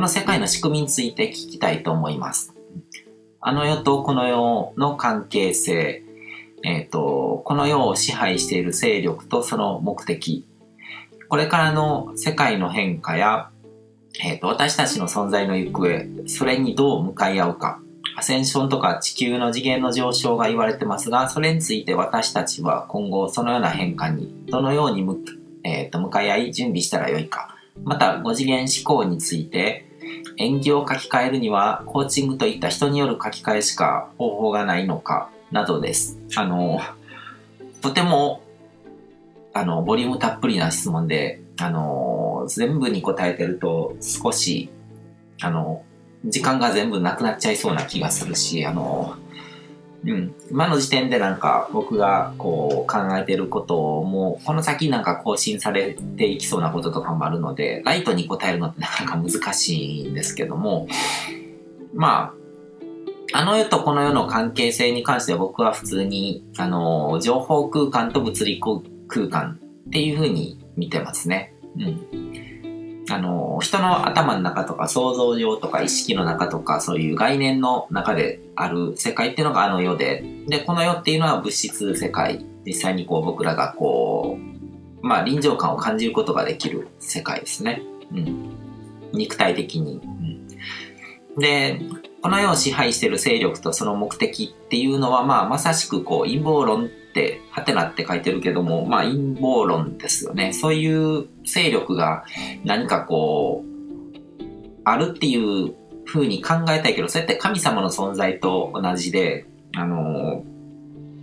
この世界の仕組みについて聞きたいと思います。あの世とこの世の関係性、えっ、ー、と、この世を支配している勢力とその目的、これからの世界の変化や、えっ、ー、と、私たちの存在の行方、それにどう向かい合うか、アセンションとか地球の次元の上昇が言われてますが、それについて私たちは今後そのような変化にどのように向,、えー、と向かい合い準備したらよいか、また5次元思考について演技を書き換えるにはコーチングといった人による書き換えしか方法がないのかなどです。あの、とてもあの、ボリュームたっぷりな質問で、あの、全部に答えてると少し、あの、時間が全部なくなっちゃいそうな気がするし、あの、うん、今の時点でなんか僕がこう考えてることもこの先なんか更新されていきそうなこととかもあるのでライトに答えるのってなかなか難しいんですけどもまああの世とこの世の関係性に関しては僕は普通にあの情報空間と物理空間っていうふうに見てますね。うんあの、人の頭の中とか想像上とか意識の中とかそういう概念の中である世界っていうのがあの世で、で、この世っていうのは物質世界。実際にこう僕らがこう、まあ臨場感を感じることができる世界ですね。うん。肉体的に。うん、で、この世を支配してる勢力とその目的っていうのは、まあまさしくこう陰謀論って、はてなって書いてるけども、まあ陰謀論ですよね。そういう勢力が何かこう、あるっていう風に考えたいけど、そうやって神様の存在と同じで、あの、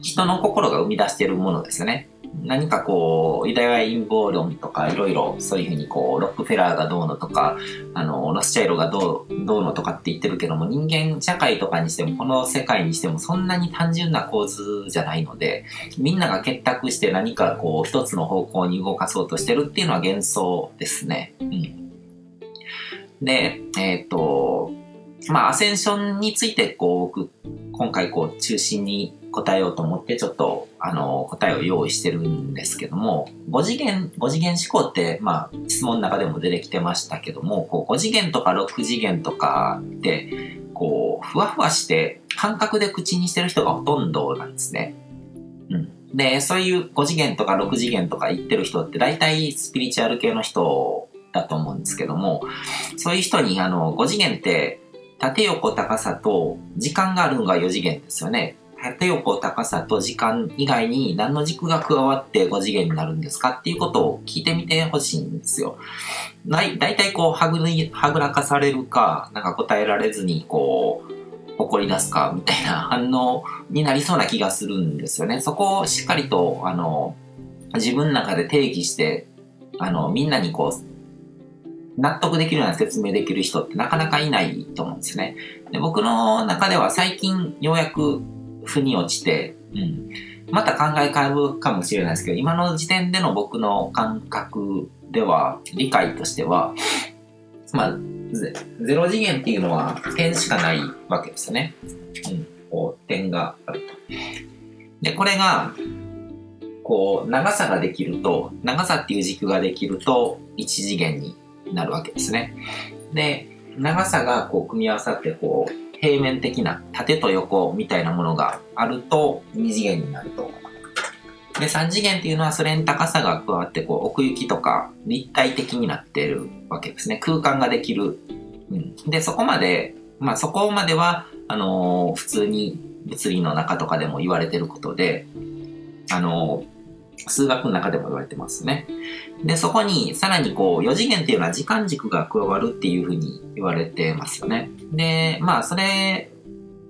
人の心が生み出しているものですよね。何かこう、ユダヤ陰謀論とかいろいろそういうふうにこう、ロックフェラーがどうのとか、あの、ロスチャイロがどう、どうのとかって言ってるけども、人間社会とかにしても、この世界にしてもそんなに単純な構図じゃないので、みんなが結託して何かこう、一つの方向に動かそうとしてるっていうのは幻想ですね。うん。で、えっ、と、まあ、アセンションについて、こう、今回、こう、中心に答えようと思って、ちょっと、あの、答えを用意してるんですけども、5次元、5次元思考って、まあ、質問の中でも出てきてましたけども、こう、5次元とか6次元とかって、こう、ふわふわして、感覚で口にしてる人がほとんどなんですね。うん。で、そういう5次元とか6次元とか言ってる人って、大体スピリチュアル系の人だと思うんですけども、そういう人に、あの、5次元って、縦横高さと時間があるのが4次元ですよね。縦横高さと時間以外に何の軸が加わって5次元になるんですかっていうことを聞いてみてほしいんですよ。だいたいこうはぐはぐらかされるか、なんか答えられずにこう、怒り出すかみたいな反応になりそうな気がするんですよね。そこをしっかりと、あの、自分の中で定義して、あの、みんなにこう、納得できるような説明できる人ってなかなかいないと思うんですね。で僕の中では最近ようやく腑に落ちて、うん、また考え変えるかもしれないですけど、今の時点での僕の感覚では、理解としては、まあ、ゼロ次元っていうのは点しかないわけですよね。うん、こう点があると。で、これが、こう、長さができると、長さっていう軸ができると、一次元になるわけですね。で、長さがこう組み合わさってこう平面的な縦と横みたいなものがあると2次元になると。で、3次元っていうのはそれに高さが加わってこう奥行きとか立体的になってるわけですね。空間ができる。うん、で、そこまで、まあそこまでは、あのー、普通に物理の中とかでも言われてることで、あのー数学の中でも言われてますね。で、そこにさらにこう4次元っていうのは時間軸が加わるっていうふうに言われてますよね。で、まあそれ、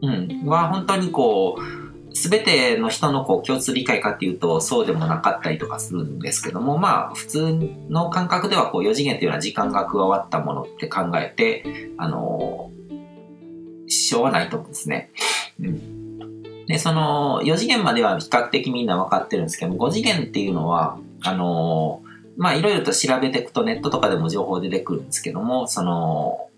うん、は本当にこう、すべての人のこう共通理解かっていうとそうでもなかったりとかするんですけども、まあ普通の感覚ではこう4次元っていうのは時間が加わったものって考えて、あの、支障はないと思うんですね。うんで、その、4次元までは比較的みんな分かってるんですけども、5次元っていうのは、あの、まあ、いろいろと調べていくとネットとかでも情報出てくるんですけども、その、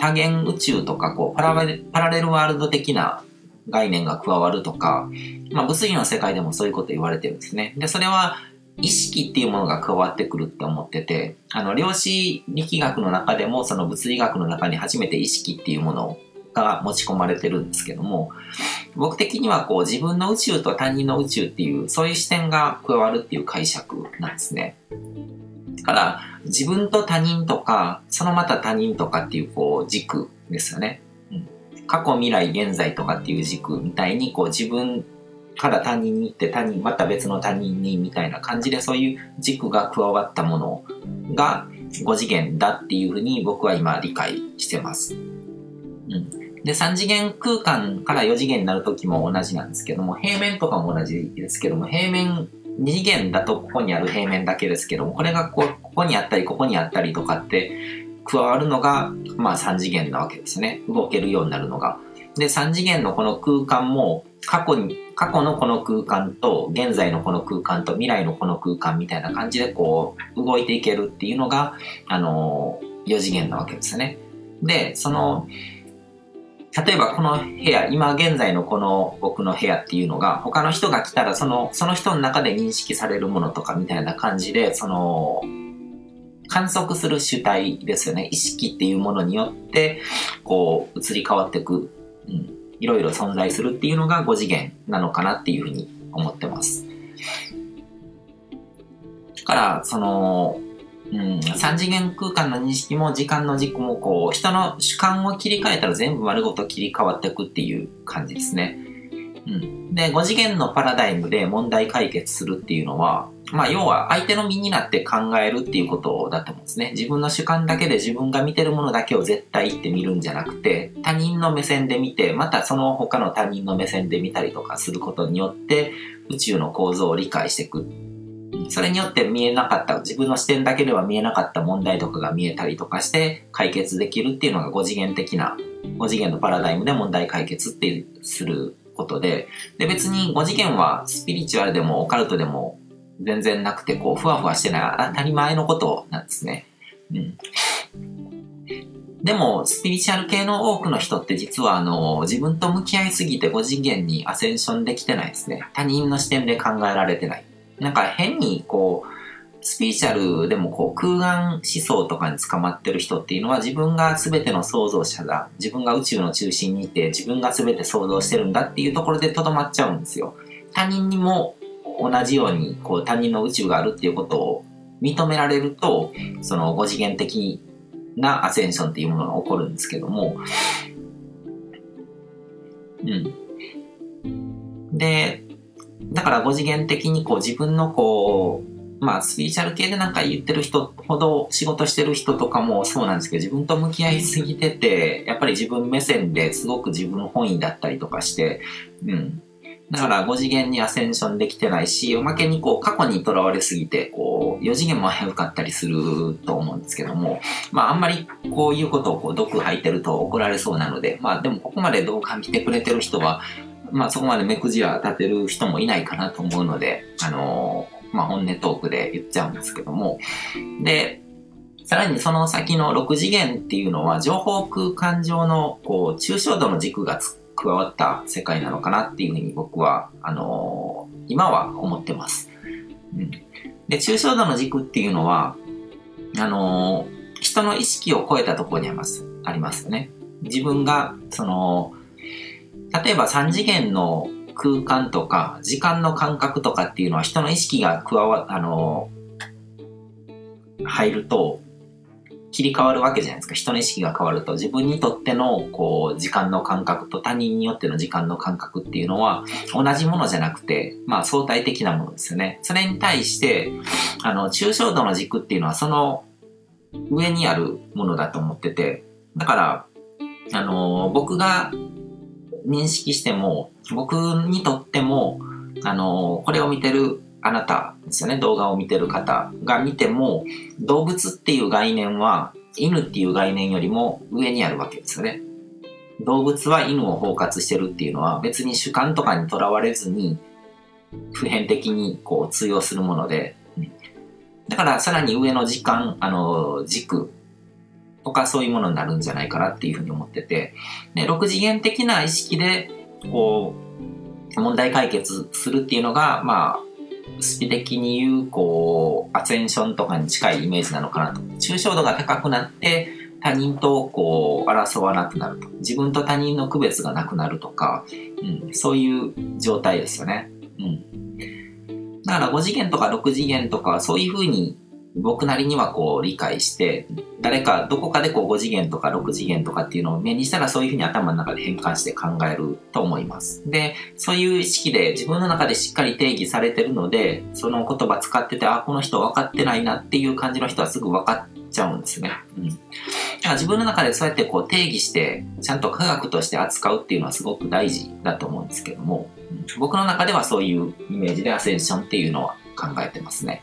多元宇宙とか、こう、パラレルワールド的な概念が加わるとか、まあ、物理の世界でもそういうこと言われてるんですね。で、それは、意識っていうものが加わってくるって思ってて、あの、量子力学の中でも、その物理学の中に初めて意識っていうものをが持ち込まれてるんですけども、僕的にはこう自分の宇宙と他人の宇宙っていう、そういう視点が加わるっていう解釈なんですね。だから、自分と他人とか、そのまた他人とかっていうこう軸ですよね。うん、過去、未来、現在とかっていう軸みたいに、こう自分から他人に行って他人、また別の他人にみたいな感じでそういう軸が加わったものが5次元だっていうふうに僕は今理解してます。で、3次元空間から4次元になるときも同じなんですけども、平面とかも同じですけども、平面2次元だとここにある平面だけですけども、これがこここにあったり、ここにあったりとかって加わるのが、まあ3次元なわけですね。動けるようになるのが。で、3次元のこの空間も、過去に、過去のこの空間と、現在のこの空間と、未来のこの空間みたいな感じで、こう、動いていけるっていうのが、あのー、4次元なわけですね。で、その、例えばこの部屋、今現在のこの僕の部屋っていうのが、他の人が来たら、その、その人の中で認識されるものとかみたいな感じで、その、観測する主体ですよね。意識っていうものによって、こう、移り変わっていくうん、いろいろ存在するっていうのが5次元なのかなっていうふうに思ってます。だから、その、うん、3次元空間の認識も時間の軸もこう、人の主観を切り替えたら全部丸ごと切り替わっていくっていう感じですね。うん。で、5次元のパラダイムで問題解決するっていうのは、まあ、要は相手の身になって考えるっていうことだと思うんですね。自分の主観だけで自分が見てるものだけを絶対って見るんじゃなくて、他人の目線で見て、またその他の他人の目線で見たりとかすることによって、宇宙の構造を理解していく。それによって見えなかった、自分の視点だけでは見えなかった問題とかが見えたりとかして解決できるっていうのが5次元的な、5次元のパラダイムで問題解決ってすることで、で別に5次元はスピリチュアルでもオカルトでも全然なくて、こう、ふわふわしてない当たり前のことなんですね。うん。でも、スピリチュアル系の多くの人って実は、あの、自分と向き合いすぎて5次元にアセンションできてないですね。他人の視点で考えられてない。なんか変に、こう、スピリチュアルでもこう空眼思想とかに捕まってる人っていうのは自分が全ての創造者だ。自分が宇宙の中心にいて自分が全て創造してるんだっていうところでとどまっちゃうんですよ。他人にも同じようにこう他人の宇宙があるっていうことを認められると、その5次元的なアセンションっていうものが起こるんですけども、うん。で、だから5次元的にこう自分のこう、まあスピリチュアル系でなんか言ってる人ほど仕事してる人とかもそうなんですけど自分と向き合いすぎてて、やっぱり自分目線ですごく自分本位だったりとかして、うん。だから5次元にアセンションできてないし、おまけにこう過去にとらわれすぎて、こう4次元も危うかったりすると思うんですけども、まああんまりこういうことをこう毒吐いてると怒られそうなので、まあでもここまで動画見てくれてる人は、まあそこまで目くじは立てる人もいないかなと思うので、あのー、まあ本音トークで言っちゃうんですけども、で、さらにその先の6次元っていうのは情報空間上のこう抽象度の軸が加わった世界なのかなっていうふうに僕は、あのー、今は思ってます。うん、で、抽象度の軸っていうのは、あのー、人の意識を超えたところにあります、ありますよね。自分が、その、例えば3次元の空間とか時間の感覚とかっていうのは人の意識が加わ、あの、入ると、切り替わるわけじゃないですか。人の意識が変わると、自分にとっての、こう、時間の感覚と他人によっての時間の感覚っていうのは、同じものじゃなくて、まあ、相対的なものですよね。それに対して、あの、抽象度の軸っていうのは、その上にあるものだと思ってて、だから、あの、僕が認識しても、僕にとっても、あの、これを見てるあなたですよね、動画を見てる方が見ても、動物っていう概念は、犬っていう概念よりも上にあるわけですよね。動物は犬を包括してるっていうのは、別に主観とかにとらわれずに、普遍的にこう通用するもので、だからさらに上の時間、あの、軸とかそういうものになるんじゃないかなっていうふうに思ってて、で6次元的な意識で、こう、問題解決するっていうのが、まあ、スピ的に言う、こう、アセンションとかに近いイメージなのかなと。抽象度が高くなって、他人とこう争わなくなると。自分と他人の区別がなくなるとか、うん、そういう状態ですよね。うん。だから5次元とか6次元とかそういうふうに僕なりにはこう理解して、誰かどこかでこう5次元とか6次元とかっていうのを目にしたらそういうふうに頭の中で変換して考えると思います。で、そういう意識で自分の中でしっかり定義されてるので、その言葉使ってて、あ、この人分かってないなっていう感じの人はすぐ分かっちゃうんですね。うん。だから自分の中でそうやってこう定義して、ちゃんと科学として扱うっていうのはすごく大事だと思うんですけども、僕の中ではそういうイメージでアセンションっていうのは考えてますね。